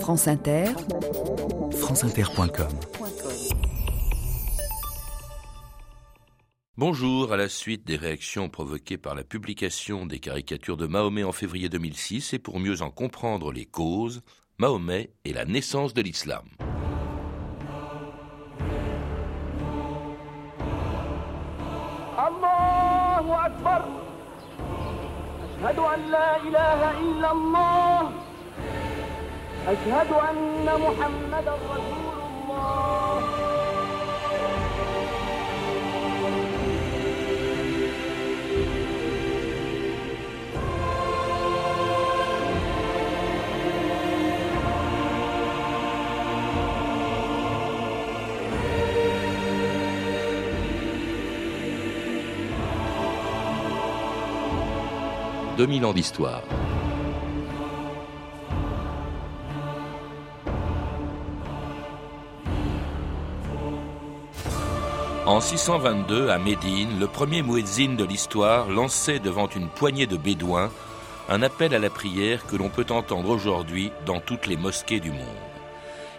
France Inter, franceinter.com Bonjour, à la suite des réactions provoquées par la publication des caricatures de Mahomet en février 2006 et pour mieux en comprendre les causes, Mahomet et la naissance de l'islam. Allahu Akbar أشهد أن لا إله إلا الله أشهد أن محمدا رسول الله 2000 ans d'histoire. En 622, à Médine, le premier muezzin de l'histoire lançait devant une poignée de bédouins un appel à la prière que l'on peut entendre aujourd'hui dans toutes les mosquées du monde.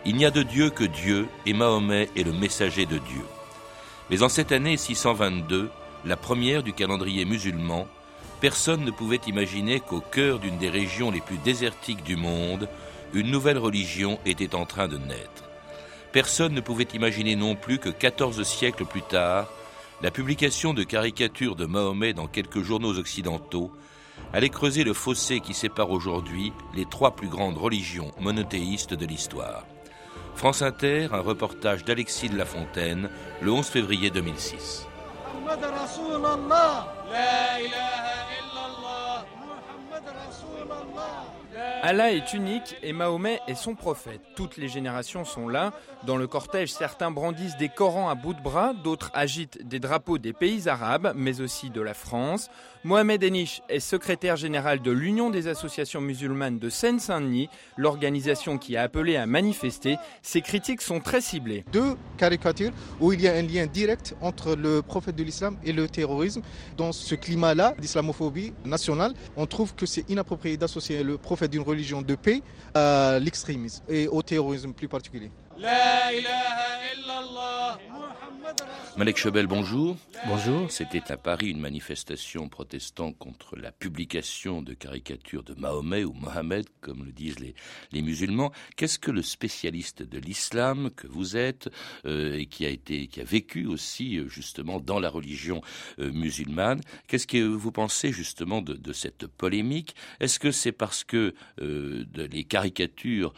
Il n'y a de Dieu que Dieu et Mahomet est le messager de Dieu. Mais en cette année 622, la première du calendrier musulman, personne ne pouvait imaginer qu'au cœur d'une des régions les plus désertiques du monde, une nouvelle religion était en train de naître. Personne ne pouvait imaginer non plus que 14 siècles plus tard, la publication de caricatures de Mahomet dans quelques journaux occidentaux allait creuser le fossé qui sépare aujourd'hui les trois plus grandes religions monothéistes de l'histoire. France Inter, un reportage d'Alexis de Lafontaine, le 11 février 2006. Allah est unique et Mahomet est son prophète. Toutes les générations sont là. Dans le cortège, certains brandissent des Corans à bout de bras, d'autres agitent des drapeaux des pays arabes, mais aussi de la France. Mohamed Enish est secrétaire général de l'Union des associations musulmanes de Seine-Saint-Denis, l'organisation qui a appelé à manifester. Ses critiques sont très ciblées. Deux caricatures où il y a un lien direct entre le prophète de l'islam et le terrorisme. Dans ce climat-là d'islamophobie nationale, on trouve que c'est inapproprié d'associer le prophète d'une religion de paix à l'extrémisme et au terrorisme plus particulier. Malek Chebel, bonjour. Bonjour. C'était à Paris une manifestation protestant contre la publication de caricatures de Mahomet ou Mohamed, comme le disent les, les musulmans. Qu'est-ce que le spécialiste de l'islam que vous êtes euh, et qui a été, qui a vécu aussi euh, justement dans la religion euh, musulmane, qu'est-ce que vous pensez justement de, de cette polémique? Est-ce que c'est parce que de, les caricatures,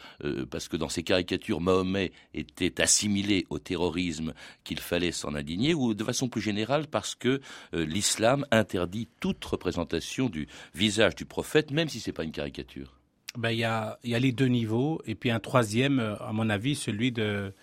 parce que dans ces caricatures Mahomet était assimilé au terrorisme qu'il fallait s'en indigner, ou de façon plus générale parce que euh, l'islam interdit toute représentation du visage du prophète, même si ce n'est pas une caricature. Ben, Il y, a, y a les deux niveaux, et puis un troisième, euh, à mon avis, celui de,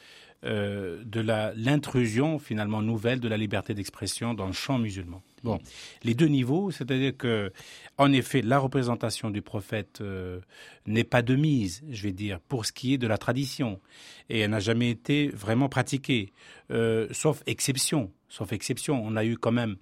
euh, de l'intrusion finalement nouvelle de la liberté d'expression dans le champ musulman. Bon, les deux niveaux, c'est-à-dire que, en effet, la représentation du prophète euh, n'est pas de mise, je vais dire, pour ce qui est de la tradition, et elle n'a jamais été vraiment pratiquée, euh, sauf exception. Sauf exception, on a eu quand même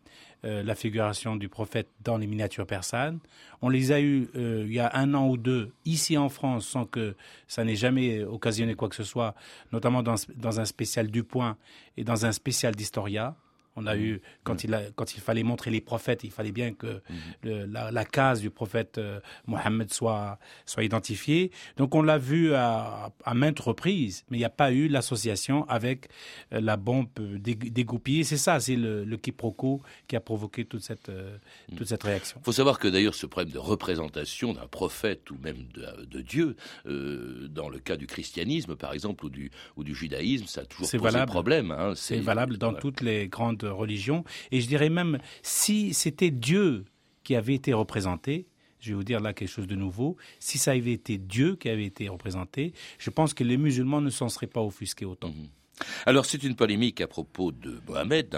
euh, la figuration du prophète dans les miniatures persanes. On les a eues il y a un an ou deux ici en France sans que ça n'ait jamais occasionné quoi que ce soit, notamment dans, dans un spécial du Point et dans un spécial d'Historia. On a eu, quand, il a, quand il fallait montrer les prophètes, il fallait bien que le, la, la, case du prophète euh, Mohammed soit, soit identifiée. Donc on l'a vu à, à, maintes reprises, mais il n'y a pas eu l'association avec euh, la bombe dégoupillée. C'est ça, c'est le, le, quiproquo qui a provoqué toute cette, euh, toute cette réaction. Il faut savoir que d'ailleurs ce problème de représentation d'un prophète ou même de, de Dieu, dans le cas du christianisme par exemple ou du, ou du judaïsme, ça a toujours posé valable. problème. Hein. C'est valable dans toutes les grandes religion. Et je dirais même, si c'était Dieu qui avait été représenté, je vais vous dire là quelque chose de nouveau, si ça avait été Dieu qui avait été représenté, je pense que les musulmans ne s'en seraient pas offusqués autant. Mmh. Alors c'est une polémique à propos de Mohamed,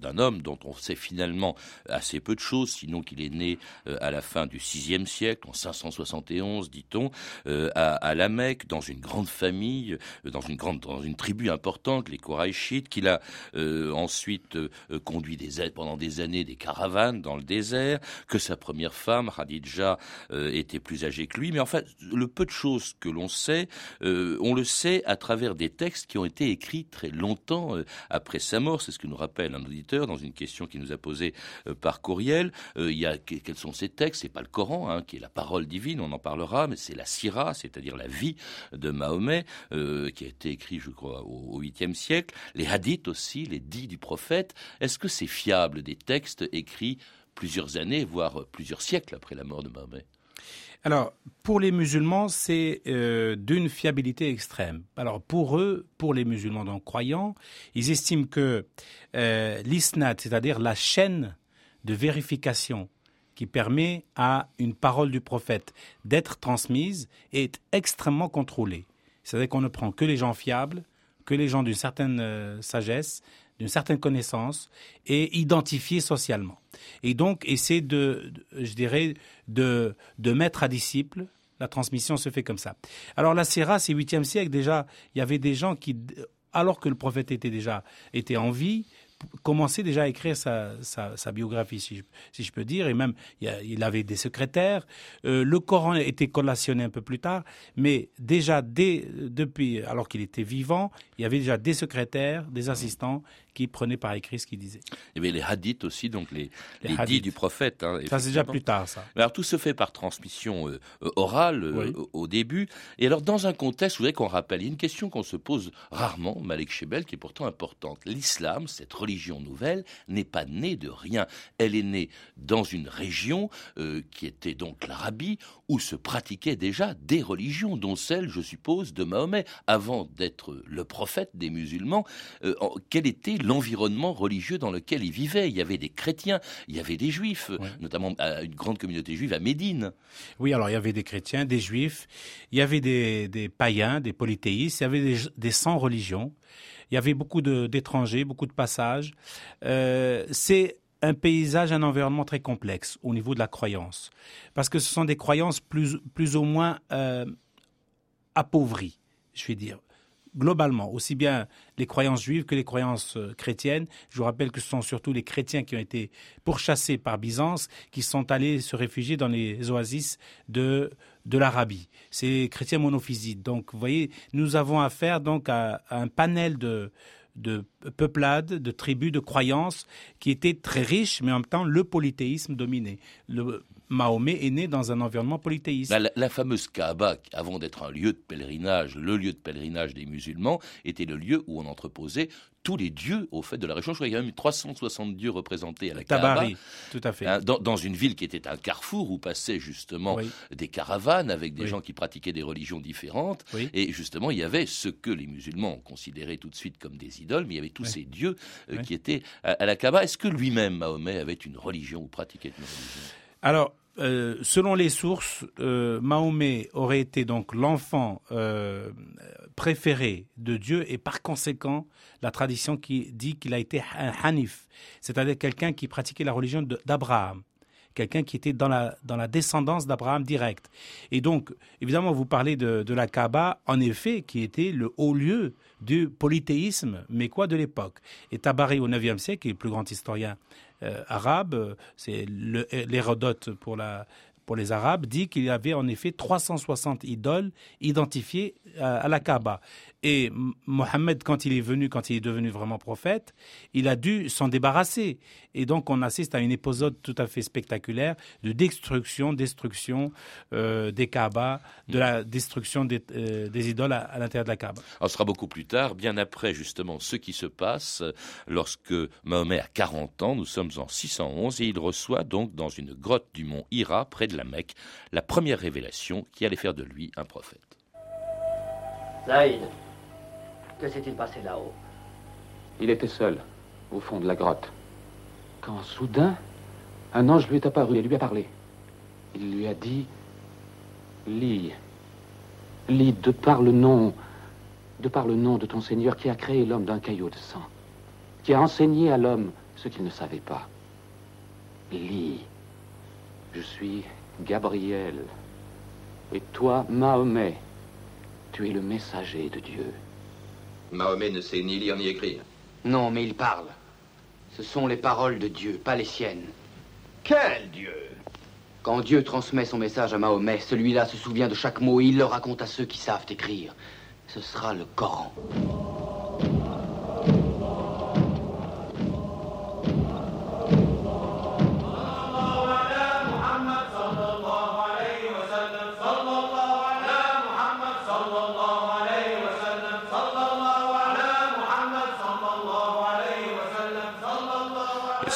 d'un homme dont on sait finalement assez peu de choses, sinon qu'il est né euh, à la fin du VIe siècle, en 571 dit-on, euh, à, la Mecque, dans une grande famille, euh, dans une tribu importante, les Koraïchites, qu'il a ensuite conduit des, pendant des années des caravanes dans le désert, que sa première femme, Khadija, était plus âgée que lui, mais en fait le peu de choses que l'on sait, on le sait à travers des textes qui ont été écrits écrit très longtemps euh, après sa mort. C'est ce que nous rappelle un auditeur dans une question qu'il nous a posée euh, par courriel. Euh, il y a quels sont ces textes? C'est pas le Coran, hein, qui est la parole divine, on en parlera, mais c'est la Syrah, c'est-à-dire la vie de Mahomet, qui a été écrit, je crois, au 8e siècle. Les hadiths aussi, les dits du prophète. Est-ce que c'est fiable des textes écrits plusieurs années, voire plusieurs siècles après la mort de Mahomet? Alors, pour les musulmans, c'est euh, d'une fiabilité extrême. Alors, pour eux, pour les musulmans donc croyants, ils estiment que euh, c'est-à-dire la chaîne de vérification qui permet à une parole du prophète d'être transmise, est extrêmement contrôlée. C'est-à-dire qu'on ne prend que les gens fiables, que les gens d'une certaine euh, sagesse, d'une certaine connaissance et identifiés socialement. Et donc, essayer de, je dirais, de, de mettre à disciple. La transmission se fait comme ça. Alors la Sierra, c'est 8e siècle déjà. Il y avait des gens qui, alors que le prophète était déjà était en vie, commençait déjà à écrire sa, sa, biographie, si je, si je, peux dire, et même il, avait des secrétaires. Euh, le Coran était collationné un peu plus tard, mais déjà dès, depuis, alors qu'il était vivant, il y avait déjà des secrétaires, des assistants qui prenait par écrit ce qu'il disait. Il y avait les hadiths aussi, donc les, les, dits du prophète. Hein, ça, c'est déjà plus tard, ça. Alors, tout se fait par transmission euh, euh, orale euh, au, début. Et alors, dans un contexte, je voudrais qu'on rappelle, il y a une question qu'on se pose rarement, Malek Shebel, qui est pourtant importante. L'islam, cette religion nouvelle, n'est pas née de rien. Elle est née dans une région qui était donc l'Arabie, où se pratiquaient déjà des religions, dont celle, je suppose, de Mahomet. Avant d'être le prophète des musulmans, quelle était l'environnement religieux dans lequel il vivait. Il y avait des chrétiens, il y avait des juifs, notamment une grande communauté juive à Médine. Oui, alors il y avait des chrétiens, des juifs, il y avait des, païens, des polythéistes, il y avait des, des sans religions, il y avait beaucoup d'étrangers, beaucoup de passages. Euh, c'est un paysage, un environnement très complexe au niveau de la croyance, parce que ce sont des croyances plus, plus ou moins euh, appauvries, je vais dire globalement, aussi bien les croyances juives que les croyances euh, chrétiennes. Je vous rappelle que ce sont surtout les chrétiens qui ont été pourchassés par Byzance, qui sont allés se réfugier dans les oasis de, l'Arabie. C'est chrétiens monophysites. Donc, vous voyez, nous avons affaire donc à, un panel de, de peuplades, de tribus, de croyances qui étaient très riches, mais en même temps le polythéisme dominait. Le, Mahomet est né dans un environnement polythéiste. La, fameuse Kaaba, avant d'être un lieu de pèlerinage, le lieu de pèlerinage des musulmans, était le lieu où on entreposait tous les dieux au fait de la région. Je crois qu'il y a même 360 dieux représentés à la Tabari, tout à fait. Hein, dans, une ville qui était un carrefour où passaient justement des caravanes avec des gens qui pratiquaient des religions différentes. Et justement, il y avait ce que les musulmans considéraient tout de suite comme des idoles, mais il y avait tous ces dieux euh, qui étaient à, la Kaaba. Est-ce que lui-même, Mahomet, avait une religion ou pratiquait une religion? Alors, euh, selon les sources, euh, Mahomet aurait été donc l'enfant euh, préféré de Dieu et par conséquent, la tradition qui dit qu'il a été un hanif, c'est-à-dire quelqu'un qui pratiquait la religion d'Abraham quelqu'un qui était dans la, dans la descendance d'Abraham direct. Et donc, évidemment, vous parlez de, de, la Kaaba, en effet, qui était le haut lieu du polythéisme, mais quoi de l'époque? Et Tabari, au IXe siècle, qui est le plus grand historien arabe, c'est l'Hérodote pour pour les Arabes, dit qu'il y avait en effet 360 idoles identifiées à la Kaaba. Et Mohammed, quand il est venu, quand il est devenu vraiment prophète, il a dû s'en débarrasser. Et donc, on assiste à une épisode tout à fait spectaculaire de destruction, destruction euh, des Kaaba, de la destruction des, euh, idoles à, l'intérieur de la Kaaba. On sera beaucoup plus tard, bien après justement ce qui se passe lorsque Mohammed a 40 ans. Nous sommes en 611 et il reçoit donc dans une grotte du mont Hira, près de la Mecque, la première révélation qui allait faire de lui un prophète. Zaïd, que s'est-il passé là-haut? Il était seul, au fond de la grotte. Quand soudain, un ange lui est apparu et lui a parlé. Il lui a dit Lis, lis de par le nom de par le nom de ton Seigneur qui a créé l'homme d'un caillot de sang, qui a enseigné à l'homme ce qu'il ne savait pas. Lis, je suis Gabriel, et toi, Mahomet, tu es le messager de Dieu. Mahomet ne sait ni lire ni écrire. Non, mais il parle. Ce sont les paroles de Dieu, pas les siennes. Quel Dieu? Quand Dieu transmet son message à Mahomet, celui-là se souvient de chaque mot et il le raconte à ceux qui savent écrire. Ce sera le Coran.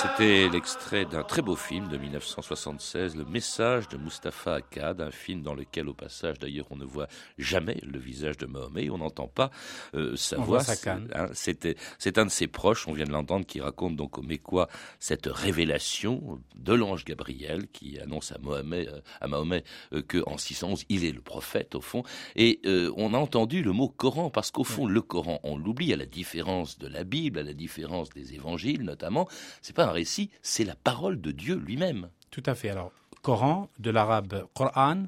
C'était l'extrait d'un très beau film de 1976, Le message de Mustapha Akkad, un film dans lequel, au passage, d'ailleurs, on ne voit jamais le visage de Mahomet, on n'entend pas euh, sa On voix. voit sa. Hein, C'était, c'est un de ses proches, on vient de l'entendre, qui raconte donc au Mécois cette révélation de l'ange Gabriel qui annonce à Mohamed, euh, à Mahomet euh, que en 611 il est le prophète au fond. Et euh, on a entendu le mot Coran parce qu'au fond le Coran, on l'oublie à la différence de la Bible, à la différence des évangiles notamment. C'est pas récit, c'est la parole de Dieu lui-même. Tout à fait. Alors, Coran, de l'arabe Qur'an,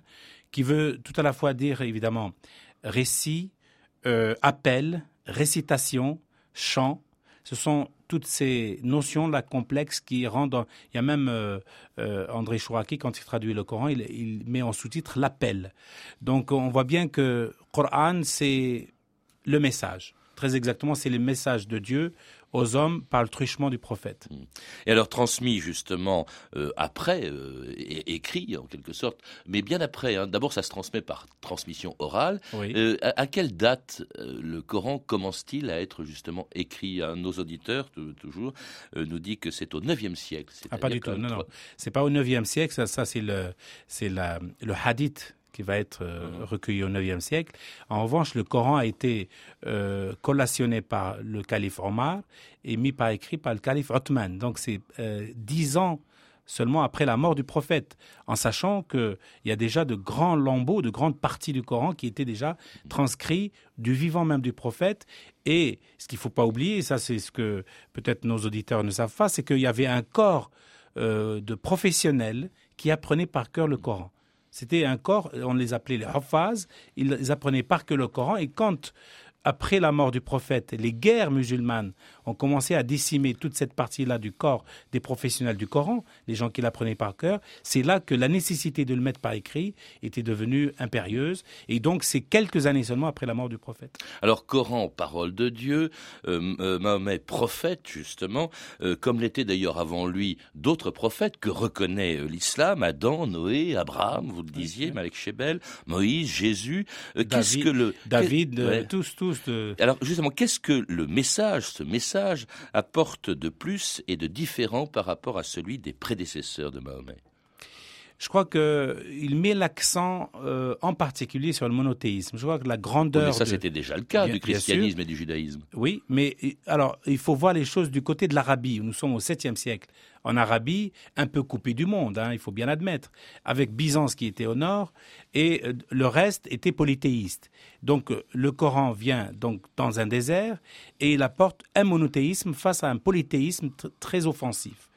qui veut tout à la fois dire évidemment récit, euh, appel, récitation, chant. Ce sont toutes ces notions-là complexes qui rendent. Il y a même euh, euh, André Chouraki, quand il traduit le Coran, il met en sous-titre l'appel. Donc on voit bien que Coran, c'est le message. Très exactement, c'est le message de Dieu aux hommes par le truchement du prophète. Et alors transmis justement euh, après, euh, écrit en quelque sorte, mais bien après. hein. D'abord, ça se transmet par transmission orale. Oui. Euh, à, à quelle date le Coran commence-t-il à être justement écrit? De Nos auditeurs, tou- toujours, nous dit que c'est au IXe siècle. Ah, pas du tout. Non, non. C'est pas au 9e siècle. Ça, ça c'est le, c'est la, le hadith qui va être euh, recueilli au 9e siècle. En revanche, le Coran a été euh, collationné par le calife Omar et mis par écrit par le calife Othman. Donc, c'est euh, dix ans seulement après la mort du prophète, en sachant qu'il y a déjà de grands lambeaux, de grandes parties du Coran qui étaient déjà transcrits du vivant même du prophète. Et ce qu'il ne faut pas oublier, et ça c'est ce que peut-être nos auditeurs ne savent pas, c'est qu'il y avait un corps euh, de professionnels qui apprenaient par cœur le Coran. C'était un corps, on les appelait les Hafaz, ils apprenaient par cœur le Coran, et quand après la mort du prophète, les guerres musulmanes ont commencé à décimer toute cette partie-là du corps des professionnels du Coran, les gens qui l'apprenaient par cœur, c'est là que la nécessité de le mettre par écrit était devenue impérieuse. Et donc, c'est quelques années seulement après la mort du prophète. Alors Coran, parole de Dieu, euh, euh, Mahomet, prophète justement, euh, comme l'étaient d'ailleurs avant lui d'autres prophètes que reconnaît l'islam, Adam, Noé, Abraham, vous le disiez, Malek Shebel, Moïse, Jésus. Qu'est-ce que le David, ouais. tous, tous. De- Alors justement, qu'est-ce que le message, ce message, apporte de plus et de différent par rapport à celui des prédécesseurs de Mahomet? Je crois qu'il met l'accent euh, en particulier sur le monothéisme. Je crois que la grandeur. Mais ça, de- c'était déjà le cas Bien- du christianisme et du judaïsme. Oui, mais euh, alors il faut voir les choses du côté de l'Arabie. Nous sommes au 7e siècle. En Arabie, un peu coupé du monde, hein, il faut bien admettre, avec Byzance qui était au nord et euh, le reste était polythéiste. Donc euh, le Coran vient donc dans un désert et il apporte un monothéisme face à un polythéisme tr- très offensif.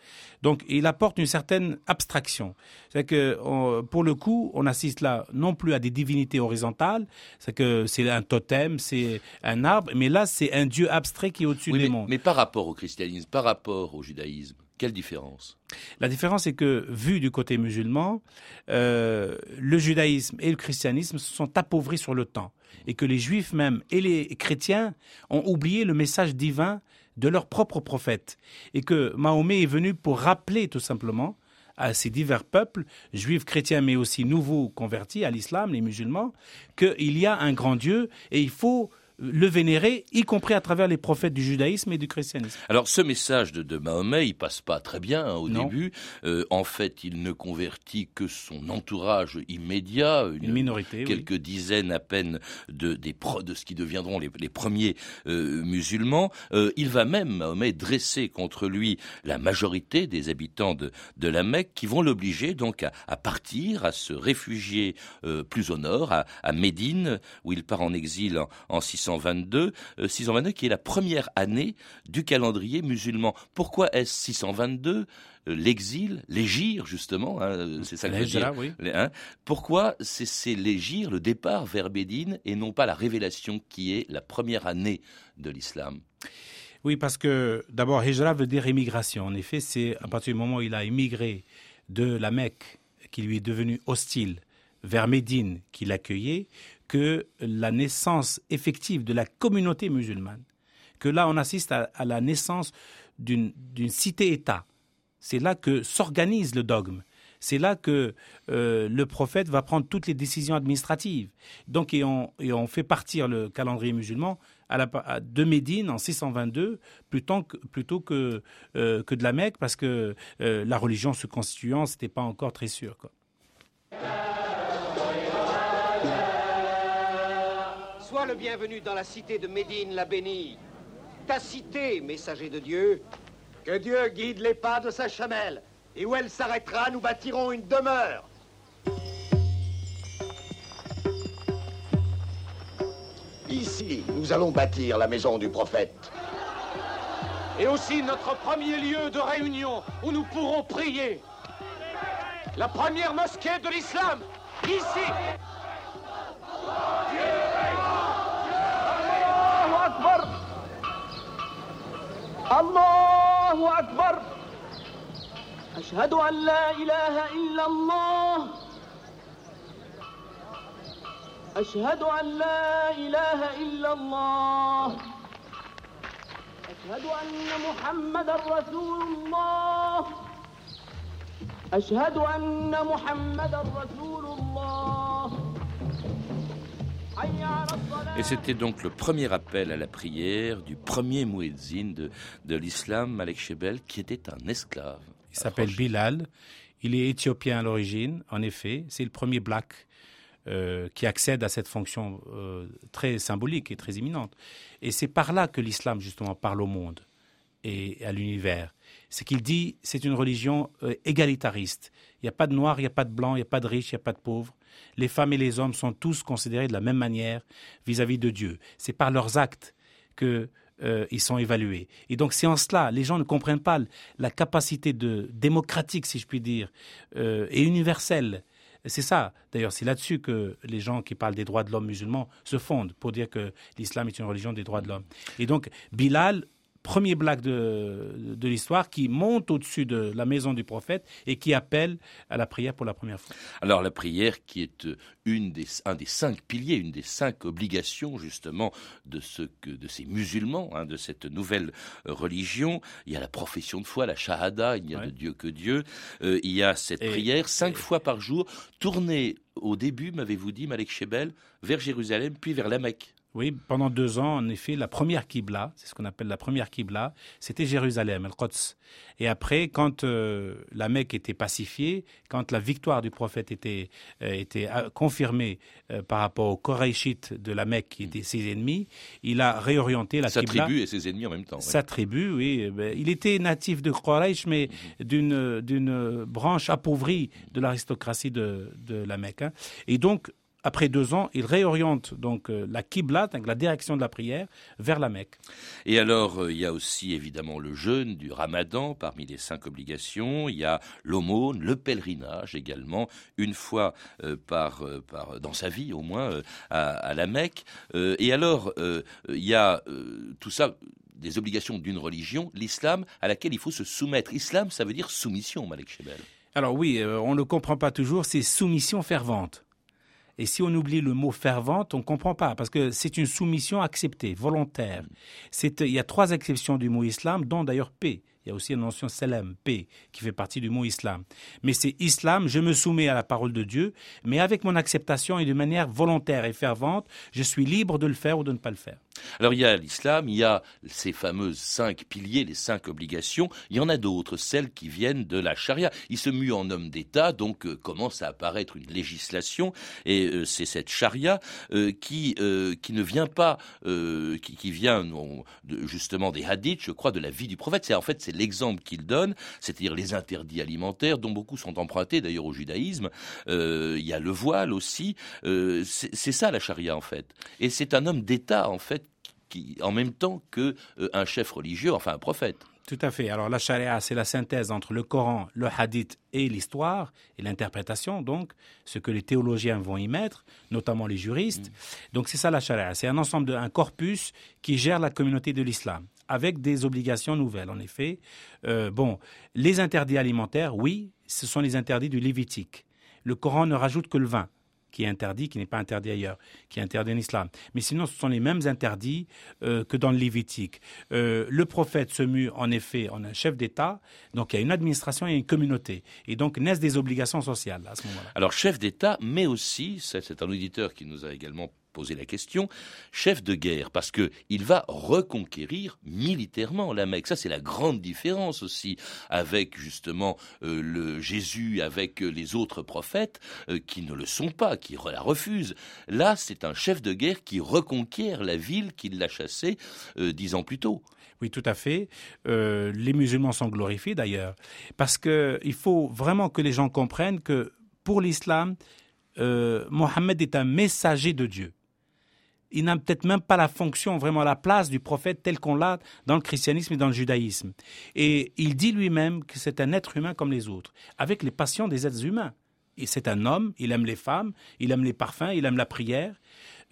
Donc, il apporte une certaine abstraction. C'est que, on- pour le coup, on assiste là non plus à des divinités horizontales, c'est que c'est un totem, c'est un arbre, mais là, c'est un Dieu abstrait qui est au-dessus Oui, des mais, mondes. mais par rapport au christianisme, par rapport au judaïsme, quelle différence? La différence est que, vu du côté musulman, euh, le judaïsme et le christianisme se sont appauvris sur le temps. Et que les juifs même et les chrétiens ont oublié le message divin de leur propre prophète. Et que Mahomet est venu pour rappeler tout simplement à ces divers peuples, juifs, chrétiens, mais aussi nouveaux convertis à l'islam, les musulmans, qu'il y a un grand Dieu et il faut le vénérer, y compris à travers les prophètes du judaïsme et du christianisme. Alors ce message de, de Mahomet, il passe pas très bien hein, au Non. début. Euh, en fait, il ne convertit que son entourage immédiat, Une minorité, oui. quelques dizaines à peine de, des pro- de ce qui deviendront les, les premiers euh, musulmans. Euh, il va même, Mahomet, dresser contre lui la majorité des habitants de, de la Mecque qui vont l'obliger donc à, à partir, à se réfugier plus au nord, à, à Médine, où il part en exil en, en 610. 622, 622 qui est la première année du calendrier musulman. Pourquoi est-ce 622 l'exil, l'égir justement, hein, c'est ça que je veux dire. Oui. Hein, pourquoi c'est l'égir, le départ vers Médine, et non pas la révélation qui est la première année de l'islam? Oui, parce que d'abord, Hijra veut dire émigration. En effet, c'est à partir du moment où il a émigré de la Mecque, qui lui est devenue hostile, vers Médine, qui l'accueillait, que la naissance effective de la communauté musulmane, que là on assiste à, la naissance d'une cité-État. C'est là que s'organise le dogme. C'est là que euh, le prophète va prendre toutes les décisions administratives. Donc, et on, et on fait partir le calendrier musulman à la, de Médine en 622 plutôt que, plutôt que, euh, que de la Mecque parce que euh, la religion se constituant, c'était pas encore très sûr. Sois le bienvenu dans la cité de Médine, la bénie. Ta cité, messager de Dieu, que Dieu guide les pas de sa chamelle. Et où elle s'arrêtera, nous bâtirons une demeure. Ici, nous allons bâtir la maison du prophète. Et aussi notre premier lieu de réunion où nous pourrons prier. La première mosquée de l'islam, ici. الله أكبر. أشهد أن لا إله إلا الله. أشهد أن لا إله إلا الله. أشهد أن محمد رسول الله. أشهد أن محمد رسول الله. Et c'était donc le premier appel à la prière du premier muezzin de, de l'islam, Malek Shebel, qui était un esclave. Il s'appelle Bilal. Il est éthiopien à l'origine, en effet. C'est le premier black euh, qui accède à cette fonction euh, très symbolique et très imminente. Et c'est par là que l'islam, justement, parle au monde et à l'univers. C'est qu'il dit c'est une religion euh, égalitariste. Il n'y a pas de noir, il n'y a pas de blanc, il n'y a pas de riche, il n'y a pas de pauvre. Les femmes et les hommes sont tous considérés de la même manière vis-à-vis de Dieu. C'est par leurs actes que euh, ils sont évalués. Et donc c'est en cela, les gens ne comprennent pas la capacité de démocratique, si je puis dire, euh, et universelle. C'est ça, d'ailleurs, c'est là-dessus que les gens qui parlent des droits de l'homme musulmans se fondent pour dire que l'islam est une religion des droits de l'homme. Et donc Bilal premier blague de, de l'histoire qui monte au-dessus de la maison du prophète et qui appelle à la prière pour la première fois. Alors la prière qui est euh, une des, un des cinq piliers, une des cinq obligations justement de, ce que, de ces musulmans, hein, de cette nouvelle euh, religion. Il y a la profession de foi, la shahada, il n'y a ouais. de Dieu que Dieu. Euh, il y a cette et, prière cinq et... fois par jour, tournée au début, m'avez-vous dit, Malek Shebel, vers Jérusalem, puis vers la Mecque. Oui, pendant deux ans, en effet, la première Qibla, c'est ce qu'on appelle la première Qibla, c'était Jérusalem, Al-Quds. Et après, quand euh, la Mecque était pacifiée, quand la victoire du prophète était, euh, était confirmée euh, par rapport aux Koraïchites de la Mecque, qui étaient ses ennemis, il a réorienté la sa Qibla. Sa tribu et ses ennemis en même temps. Sa oui. tribu, oui. Ben, il était natif de Koraïch, mais Mhm. d'une d'une branche appauvrie de l'aristocratie de, de la Mecque. hein. Et donc, après deux ans, il réoriente donc euh, la Qibla, donc la direction de la prière, vers la Mecque. Et alors, euh, il y a aussi évidemment le jeûne du ramadan parmi les cinq obligations. Il y a l'aumône, le pèlerinage également, une fois euh, par, par, dans sa vie au moins, euh, à, à, la Mecque. Euh, et alors, il y a tout ça des obligations d'une religion, l'islam, à laquelle il faut se soumettre. Islam, ça veut dire soumission, Malek Chebel. Alors oui, on ne comprend pas toujours, c'est soumission fervente. Et si on oublie le mot fervente, on ne comprend pas, parce que c'est une soumission acceptée, volontaire. Il y a trois exceptions du mot islam, dont d'ailleurs paix. Il y a aussi la notion salam, paix, qui fait partie du mot islam. Mais c'est islam, je me soumets à la parole de Dieu, mais avec mon acceptation et de manière volontaire et fervente, je suis libre de le faire ou de ne pas le faire. Alors il y a l'islam, il y a ces fameuses cinq piliers, les cinq obligations. Il y en a d'autres, celles qui viennent de la charia. Il se mue en homme d'État, donc euh, commence à apparaître une législation, et euh, c'est cette charia euh, qui qui ne vient pas, qui, vient justement des hadiths, je crois, de la vie du prophète. C'est en fait c'est l'exemple qu'il donne, c'est-à-dire les interdits alimentaires, dont beaucoup sont empruntés d'ailleurs au judaïsme. il y a le voile aussi. c'est ça la charia en fait, et c'est un homme d'État en fait qui, en même temps que un chef religieux, enfin un prophète. Tout à fait. Alors la charia, c'est la synthèse entre le Coran, le hadith et l'histoire et l'interprétation, donc ce que les théologiens vont y mettre, notamment les juristes. Mm. Donc c'est ça la charia. C'est un ensemble, de, un corpus qui gère la communauté de l'islam avec des obligations nouvelles. En effet, euh, bon, les interdits alimentaires, oui, ce sont les interdits du Lévitique. Le Coran ne rajoute que le vin qui est interdit, qui n'est pas interdit ailleurs, qui est interdit en islam. Mais sinon, ce sont les mêmes interdits euh, que dans le Lévitique. Euh, le prophète se mue en effet en un chef d'État, donc il y a une administration et une communauté. Et donc naissent des obligations sociales à ce moment-là. Alors chef d'État, mais aussi, c'est un auditeur qui nous a également poser la question, chef de guerre, parce que il va reconquérir militairement la Mecque. Ça, c'est la grande différence aussi avec justement euh, le Jésus, avec euh, les autres prophètes euh, qui ne le sont pas, qui la refusent. Là, c'est un chef de guerre qui reconquiert la ville qu'il l'a chassée dix ans plus tôt. Oui, tout à fait. les musulmans sont glorifiés d'ailleurs, parce qu'il faut vraiment que les gens comprennent que pour l'islam, Mohammed est un messager de Dieu il n'a peut-être même pas la fonction, vraiment la place du prophète tel qu'on l'a dans le christianisme et dans le judaïsme. Et il dit lui-même que c'est un être humain comme les autres, avec les passions des êtres humains. Et c'est un homme, il aime les femmes, il aime les parfums, il aime la prière.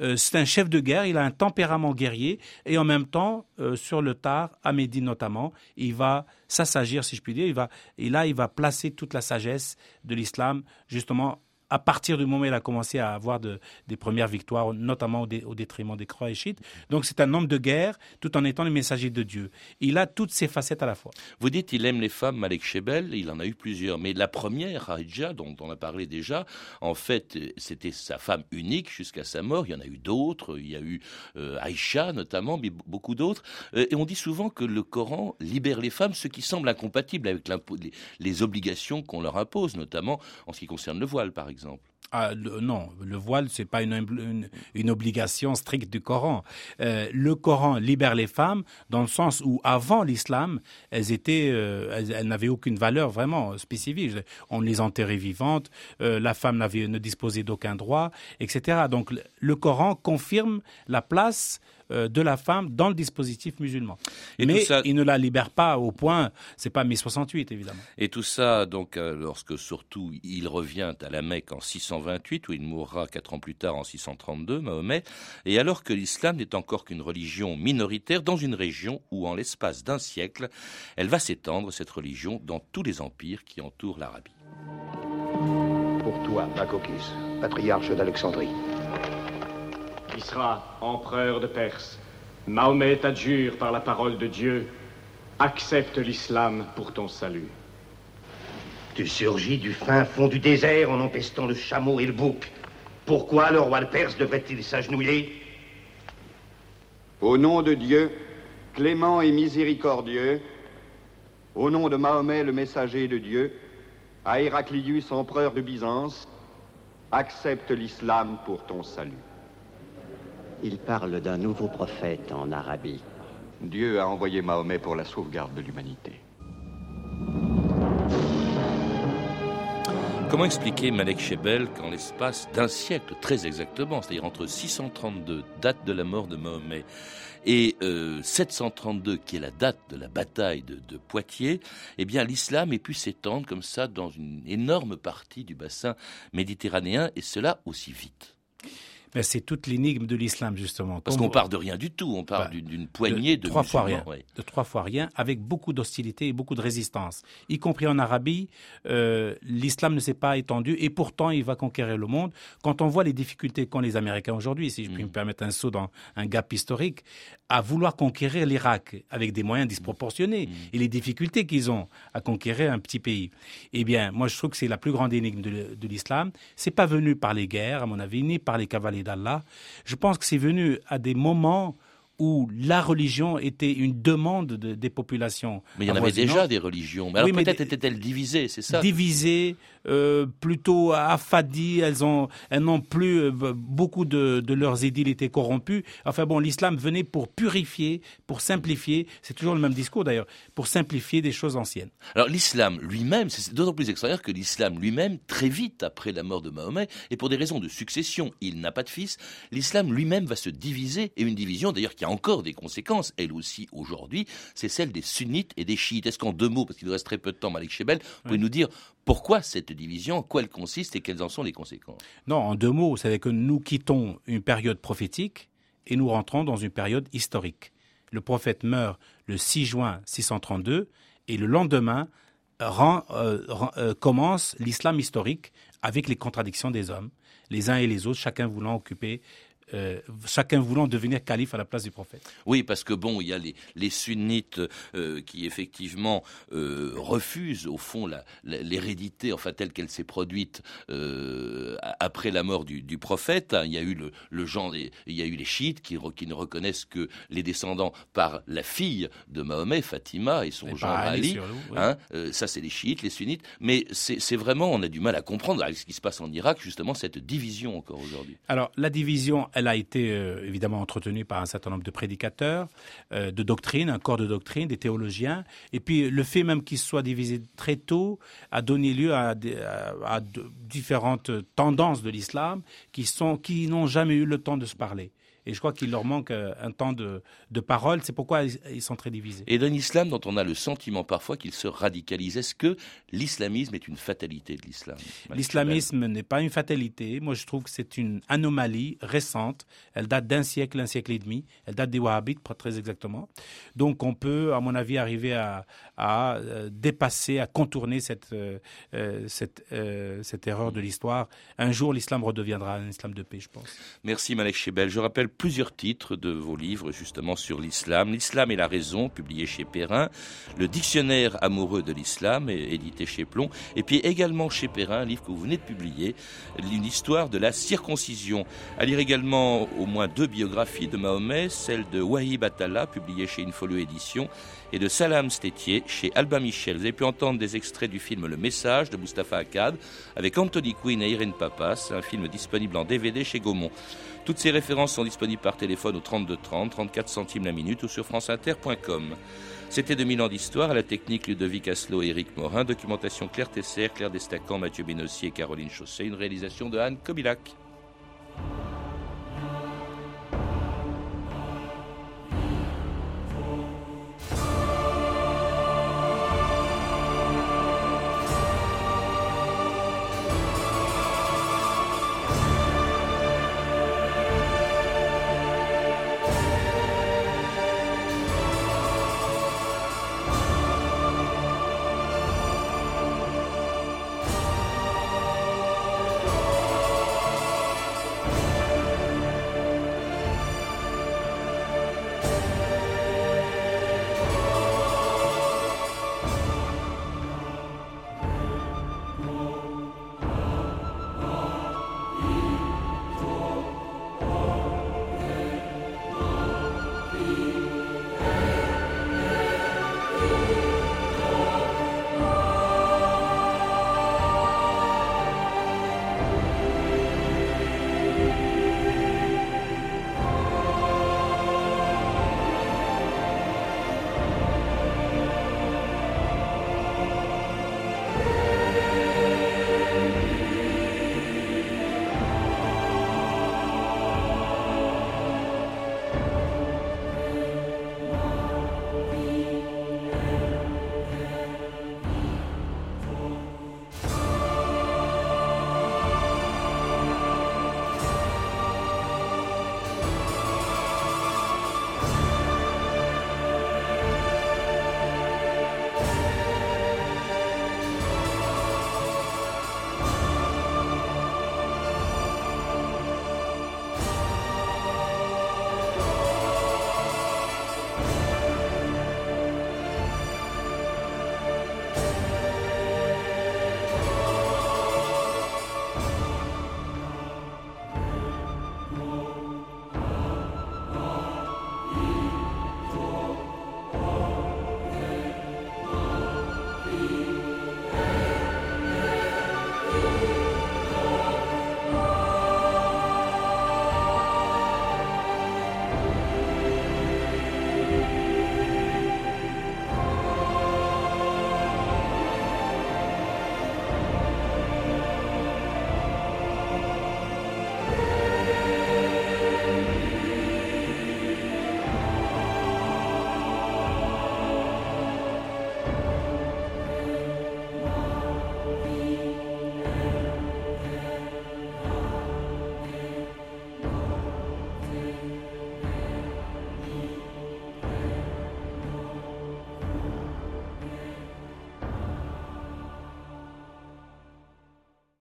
Euh, c'est un chef de guerre, il a un tempérament guerrier et en même temps, euh, sur le tard, à notamment, il va s'assagir, si je puis dire, il va, et là, il va placer toute la sagesse de l'islam justement à partir du moment où il a commencé à avoir des premières victoires, notamment au, détriment des croix et chiites. Donc c'est un homme de guerre, tout en étant le messager de Dieu. Il a toutes ces facettes à la fois. Vous dites il aime les femmes, Malek Shebel, il en a eu plusieurs, mais la première, Haïdja, dont on a parlé déjà, en fait, c'était sa femme unique jusqu'à sa mort. Il y en a eu d'autres, il y a eu euh, Aïcha notamment, mais beaucoup d'autres. Euh, et on dit souvent que le Coran libère les femmes, ce qui semble incompatible avec les, les obligations qu'on leur impose, notamment en ce qui concerne le voile, par exemple exemple. Ah, non, le voile, c'est pas une, une, obligation stricte du Coran. Euh, le Coran libère les femmes dans le sens où, avant l'islam, elles étaient, euh, elles, n'avaient aucune valeur vraiment spécifique. On les enterrait vivantes, euh, la femme n'avait, ne disposait d'aucun droit, etc. Donc, le Coran confirme la place de la femme dans le dispositif musulman. Mais il ne la libère pas au point, c'est pas mai 68 évidemment. Et tout ça, donc, lorsque surtout il revient à la Mecque en 628, où il mourra quatre ans plus tard en 632, Mahomet, et alors que l'islam n'est encore qu'une religion minoritaire dans une région où, en l'espace d'un siècle, elle va s'étendre, cette religion, dans tous les empires qui entourent l'Arabie. Pour toi, Makokis, patriarche d'Alexandrie qui sera empereur de Perse, Mahomet t'adjure par la parole de Dieu, accepte l'islam pour ton salut. Tu surgis du fin fond du désert en empestant le chameau et le bouc. Pourquoi le roi de Perse devrait-il s'agenouiller? Au nom de Dieu, clément et miséricordieux, au nom de Mahomet le messager de Dieu, à Héraclius empereur de Byzance, accepte l'islam pour ton salut. Il parle d'un nouveau prophète en Arabie. Dieu a envoyé Mahomet pour la sauvegarde de l'humanité. Comment expliquer, Malek Shebel, qu'en l'espace d'un siècle, très exactement, c'est-à-dire entre 632, date de la mort de Mahomet, et 732, euh, qui est la date de la bataille de, Poitiers, eh l'islam ait pu s'étendre comme ça dans une énorme partie du bassin méditerranéen, et cela aussi vite c'est toute l'énigme de l'islam, justement. Parce qu'on part de rien du tout, on part bah, d'une poignée de, trois fois rien, de trois fois rien, avec beaucoup d'hostilité et beaucoup de résistance, y compris en Arabie. Euh, l'islam ne s'est pas étendu et pourtant il va conquérir le monde. Quand on voit les difficultés qu'ont les Américains aujourd'hui, si je puis mm. me permettre un saut dans un gap historique, à vouloir conquérir l'Irak avec des moyens disproportionnés mm. et les difficultés qu'ils ont à conquérir un petit pays. Eh bien, moi je trouve que c'est la plus grande énigme de, de l'islam. C'est pas venu par les guerres, à mon avis, ni par les cavaliers d'Allah. Je pense que c'est venu à des moments où la religion était une demande des populations. Mais il y en avait déjà des religions. Mais alors peut-être étaient-elles divisées, c'est ça? Divisées, euh, plutôt affadies, elles ont, elles n'ont plus euh, beaucoup de, de leurs édiles étaient corrompus. Enfin bon, l'islam venait pour purifier, pour simplifier. C'est toujours le même discours d'ailleurs, pour simplifier des choses anciennes. Alors l'islam lui-même, c'est d'autant plus extraordinaire que l'islam lui-même, très vite après la mort de Mahomet, et pour des raisons de succession, il n'a pas de fils, l'islam lui-même va se diviser, et une division d'ailleurs qui a encore des conséquences, elle aussi aujourd'hui, c'est celle des sunnites et des chiites. Est-ce qu'en deux mots, parce qu'il nous reste très peu de temps, Malik Chebel, vous pouvez nous dire pourquoi cette division, en quoi elle consiste et quelles en sont les conséquences? Non, en deux mots, c'est que nous quittons une période prophétique et nous rentrons dans une période historique. Le prophète meurt le 6 juin 632 et le lendemain euh, euh, commence l'islam historique avec les contradictions des hommes, les uns et les autres, chacun voulant occuper euh, chacun voulant devenir calife à la place du prophète. Oui, parce que bon, il y a les, sunnites euh, qui effectivement euh, refusent au fond l'hérédité, enfin telle qu'elle s'est produite après la mort du, prophète. Il y a eu le, genre, il y a eu les chiites qui, ne reconnaissent que les descendants par la fille de Mahomet, Fatima, et son genre Ali. Hein, ça, c'est les chiites, les sunnites. Mais c'est vraiment, on a du mal à comprendre avec ce qui se passe en Irak, justement cette division encore aujourd'hui. Alors la division, elle a été euh, évidemment entretenue par un certain nombre de prédicateurs, euh, de doctrines, un corps de doctrine, des théologiens. Et puis le fait même qu'il soit divisé très tôt a donné lieu à, différentes tendances de l'islam qui n'ont jamais eu le temps de se parler. Et je crois qu'il leur manque euh, un temps de, de parole. C'est pourquoi ils sont très divisés. Et d'un islam dont on a le sentiment parfois qu'il se radicalise, est-ce que l'islamisme est une fatalité de l'islam L'islamisme n'est pas une fatalité. Moi, je trouve que c'est une anomalie récente. Elle date d'un siècle, un siècle et demi. Elle date des Wahhabites, très exactement. Donc, on peut, à mon avis, arriver à, à euh, dépasser, à contourner cette, euh, cette, cette erreur de l'histoire. Un jour, l'islam redeviendra un islam de paix, je pense. Merci, Malek Chebel. Je rappelle plusieurs titres de vos livres justement sur l'islam. L'islam et la raison, publié chez Perrin. Le dictionnaire amoureux de l'islam, édité chez Plomb. Et puis également chez Perrin, un livre que vous venez de publier, une histoire de la circoncision. À lire également au moins deux biographies de Mahomet, celle de Wahib Attallah, publiée chez Infolio Édition, et de Salam Stétier chez Alba Michel. Vous avez pu entendre des extraits du film Le Message de Mustapha Akkad avec Anthony Quinn et Irene Papas, un film disponible en DVD chez Gaumont. Toutes ces références sont disponibles par téléphone au 32 30, 34 centimes la minute ou sur franceinter.com. C'était 2000 ans d'histoire à la technique Ludovic Aslo et Eric Morin, documentation Claire Tesser, Claire Destacan, Mathieu Benossier et Caroline Chausset, une réalisation de Anne Kobilac.